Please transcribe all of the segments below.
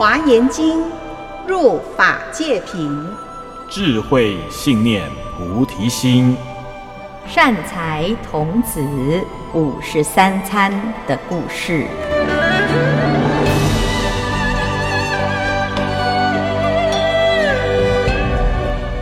华严经，入法界品，智慧信念菩提心，善财童子五十三参的故事。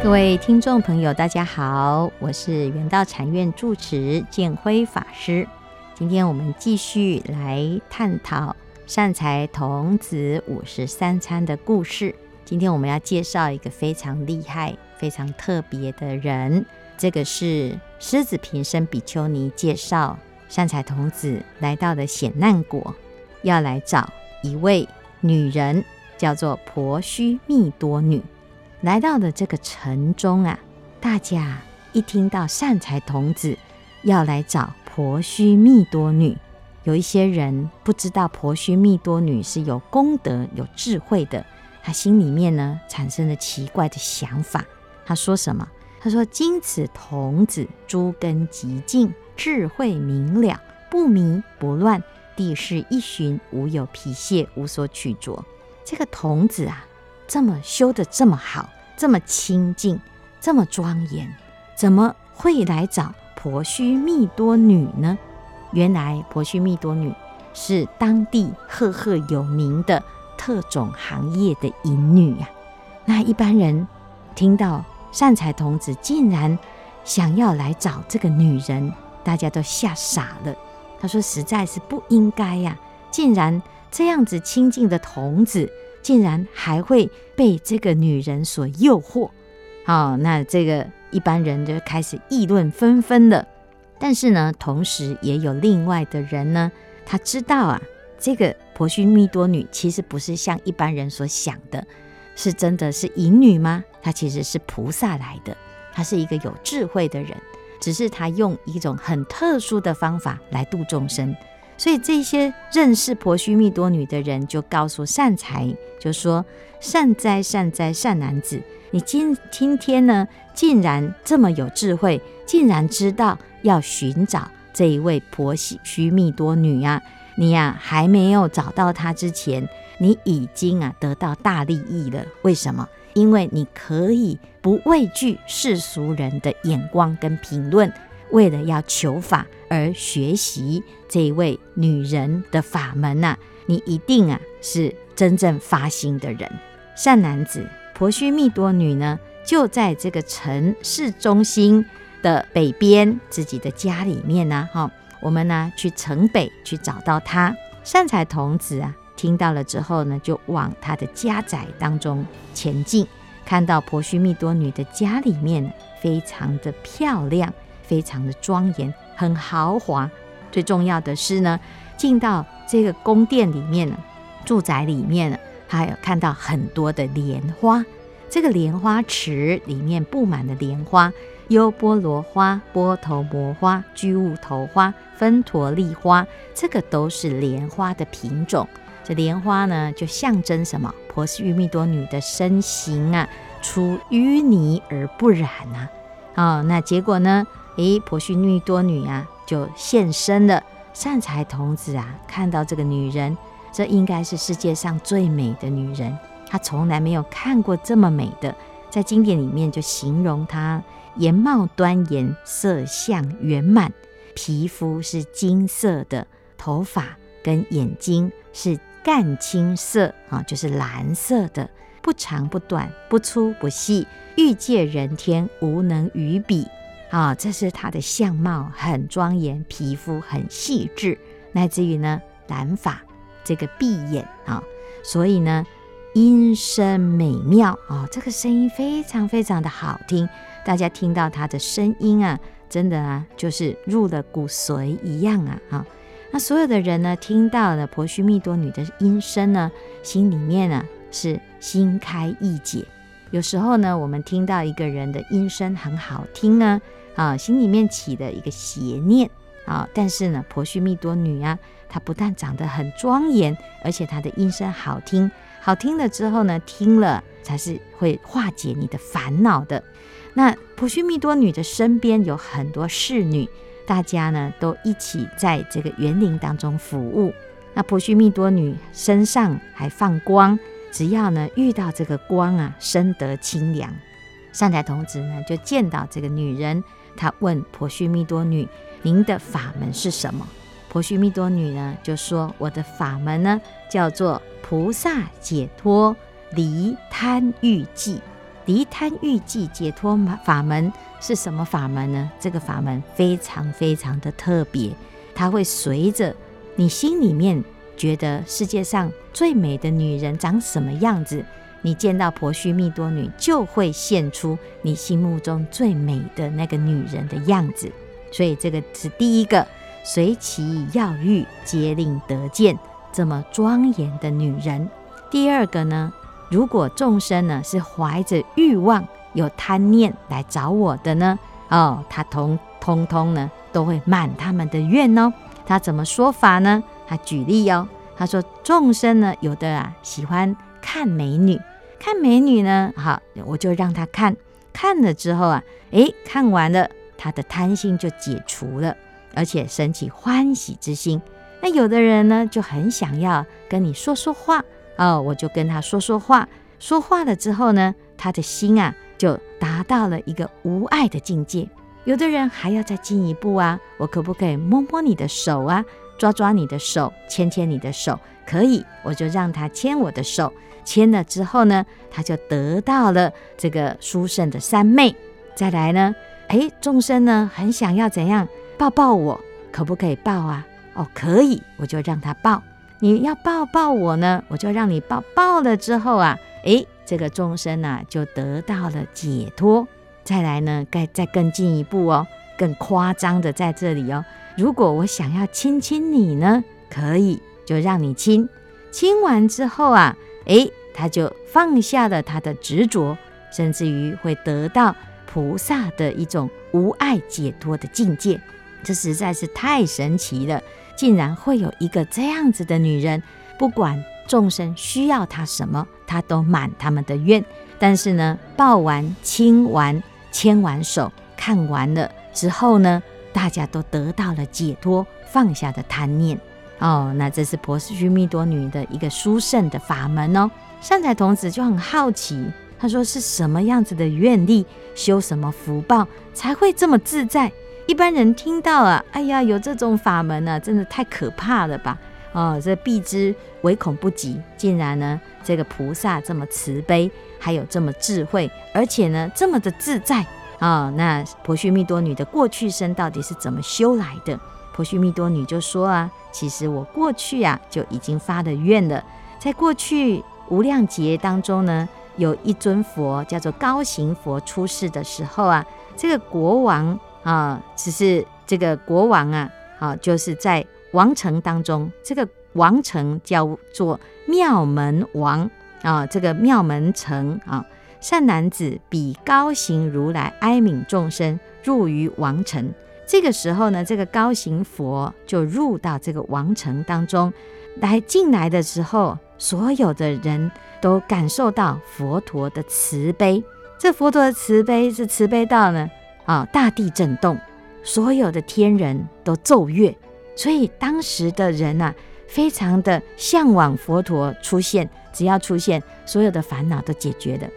各位听众朋友，大家好，我是圆道禅院住持建辉法师。今天我们继续来探讨善财童子五十三参的故事。今天我们要介绍一个非常厉害、非常特别的人。这个是狮子平生比丘尼介绍善财童子来到的险难国，要来找一位女人，叫做婆须密多女。来到的这个城中啊，大家一听到善财童子要来找婆须密多女，有一些人不知道婆须密多女是有功德、有智慧的，他心里面呢产生了奇怪的想法。他说什么？他说：“今此童子诸根极净，智慧明了，不迷不乱，地势一旬，无有皮屑，无所取着。”这个童子啊。这么修得这么好，这么清净，这么庄严，怎么会来找婆须密多女呢？原来婆须密多女是当地赫赫有名的特种行业的淫女啊。那一般人听到善财童子竟然想要来找这个女人，大家都吓傻了。他说：“实在是不应该呀，竟然这样子清净的童子。”竟然还会被这个女人所诱惑，好，那这个一般人就开始议论纷纷了。但是呢，同时也有另外的人呢，他知道啊，这个婆须密多女其实不是像一般人所想的，是真的是淫女吗？她其实是菩萨来的，她是一个有智慧的人，只是她用一种很特殊的方法来度众生。所以这些认识婆须密多女的人就告诉善财，就说：“善哉善哉善男子，你今今天呢，竟然这么有智慧，竟然知道要寻找这一位婆媳须密多女啊！你呀、啊，还没有找到她之前，你已经啊得到大利益了。为什么？因为你可以不畏惧世俗人的眼光跟评论。”为了要求法而学习这一位女人的法门呐、啊，你一定啊是真正发心的人。善男子，婆须密多女呢，就在这个城市中心的北边自己的家里面呢。哈，我们呢去城北去找到她。善财童子啊，听到了之后呢，就往他的家宅当中前进，看到婆须密多女的家里面非常的漂亮。非常的庄严，很豪华。最重要的是呢，进到这个宫殿里面呢，住宅里面呢，还有看到很多的莲花。这个莲花池里面布满了莲花，优波罗花、波头摩花、居物头花、芬陀利花，这个都是莲花的品种。这莲花呢，就象征什么？婆须密多女的身形啊，出淤泥而不染啊。哦，那结果呢？诶，婆须密多女啊，就现身了。善财童子啊，看到这个女人，这应该是世界上最美的女人。她从来没有看过这么美的，在经典里面就形容她颜貌端严，色相圆满，皮肤是金色的，头发跟眼睛是淡青色啊，就是蓝色的，不长不短，不粗不细，欲界人天无能与比。啊、这是她的相貌很庄严，皮肤很细致，乃至于呢蓝发，这个闭眼啊、所以呢音声美妙啊、哦，这个声音非常非常的好听，大家听到她的声音啊，真的啊就是入了骨髓一样啊啊、那所有的人呢听到了婆须蜜多女的音声呢，心里面呢是心开意解。有时候呢，我们听到一个人的音声很好听啊，啊，心里面起的一个邪念啊。但是呢，婆须蜜多女啊，她不但长得很庄严，而且她的音声好听，好听了之后呢，听了才是会化解你的烦恼的。那婆须弥多女的身边有很多侍女，大家呢都一起在这个园林当中服务。那婆须弥多女身上还放光。只要呢遇到这个光啊，身得清凉。善财童子呢就见到这个女人，他问婆须弥多女：“您的法门是什么？”婆须弥多女呢就说：“我的法门呢叫做菩萨解脱离贪欲计。离贪欲计解脱法门是什么法门呢？这个法门非常非常的特别，它会随着你心里面觉得世界上最美的女人长什么样子，你见到婆须弥多女就会现出你心目中最美的那个女人的样子。所以这个是第一个。”随其要欲，皆令得见这么庄严的女人。第二个呢，如果众生呢是怀着欲望、有贪念来找我的呢，哦，他通通通呢都会满他们的愿哦。他怎么说法呢？他举例哦，他说众生呢有的啊喜欢看美女，看美女呢，好，我就让他看，看了之后啊，诶，看完了，他的贪心就解除了。而且生起欢喜之心，那有的人呢就很想要跟你说说话哦，我就跟他说说话，说话了之后呢，他的心啊就达到了一个无爱的境界。有的人还要再进一步啊，我可不可以摸摸你的手啊，抓抓你的手，牵牵你的手？可以，我就让他牵我的手，牵了之后呢，他就得到了这个殊胜的三昧。再来呢，哎，众生呢很想要怎样？抱抱我，可不可以抱啊？哦，可以，我就让他抱。你要抱抱我呢，我就让你抱。抱了之后啊，诶，这个众生啊就得到了解脱。再来呢，该再更进一步哦，更夸张的在这里哦。如果我想要亲亲你呢，可以，就让你亲。亲完之后啊，诶，他就放下了他的执着，甚至于会得到菩萨的一种无爱解脱的境界。这实在是太神奇了，竟然会有一个这样子的女人，不管众生需要她什么，她都满他们的愿。但是呢，抱完、亲完、牵完手、看完了之后呢，大家都得到了解脱，放下的贪念。哦，那这是婆须弥多女的一个殊胜的法门哦。善财童子就很好奇，他说是什么样子的愿力，修什么福报，才会这么自在？一般人听到啊，哎呀，有这种法门呢、啊，真的太可怕了吧？哦，这避之唯恐不及。竟然呢，这个菩萨这么慈悲，还有这么智慧，而且呢，这么的自在啊、那婆须弥多女的过去生到底是怎么修来的？婆须弥多女就说啊，其实我过去啊就已经发了愿了，在过去无量劫当中呢，有一尊佛叫做高行佛出世的时候啊，这个国王。啊，只是这个国王啊，啊，就是在王城当中，这个王城叫做妙门王啊，这个妙门城啊，善男子比高行如来哀悯众生入于王城。这个时候呢，这个高行佛就入到这个王城当中来，进来的时候，所有的人都感受到佛陀的慈悲。这佛陀的慈悲是慈悲到呢。啊！大地震动，所有的天人都奏乐，所以当时的人啊，非常的向往佛陀出现。只要出现，所有的烦恼都解决了。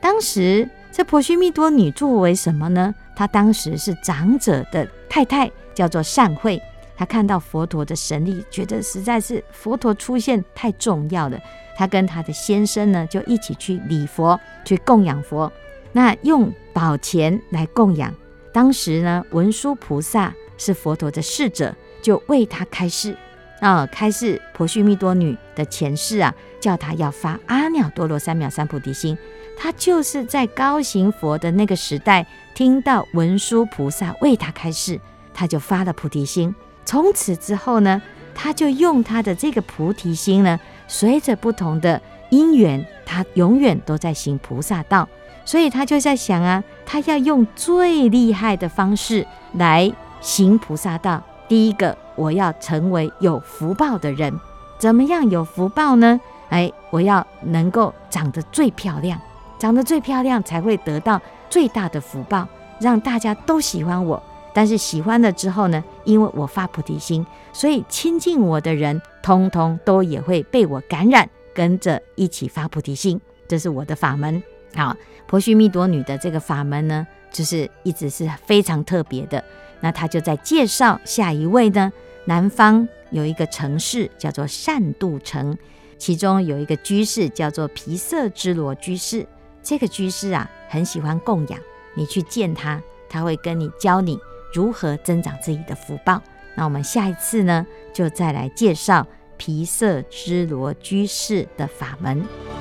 当时这婆须弥多女作为什么呢？她当时是长者的太太，叫做善慧。她看到佛陀的神力，觉得实在是佛陀出现太重要了。她跟她的先生呢，就一起去礼佛，去供养佛。那用宝钱来供养。当时呢，文殊菩萨是佛陀的侍者，就为他开示啊，开示婆须弥多女的前世啊，叫他要发阿耨多罗三藐三菩提心。他就是在高行佛的那个时代，听到文殊菩萨为他开示，他就发了菩提心。从此之后呢，他就用他的这个菩提心呢，随着不同的因缘，他永远都在行菩萨道。所以他就在想啊，他要用最厉害的方式来行菩萨道。第一个，我要成为有福报的人。怎么样有福报呢？哎，我要能够长得最漂亮，长得最漂亮才会得到最大的福报，让大家都喜欢我。但是喜欢了之后呢，因为我发菩提心，所以亲近我的人，通通都也会被我感染。跟着一起发菩提心，这是我的法门。好，婆须弥多女的这个法门呢，就是一直是非常特别的。那她就在介绍下一位呢，南方有一个城市叫做善度城，其中有一个居士叫做皮色支罗居士。这个居士啊，很喜欢供养，你去见他，他会跟你教你如何增长自己的福报。那我们下一次呢，就再来介绍皮色支罗居士的法门。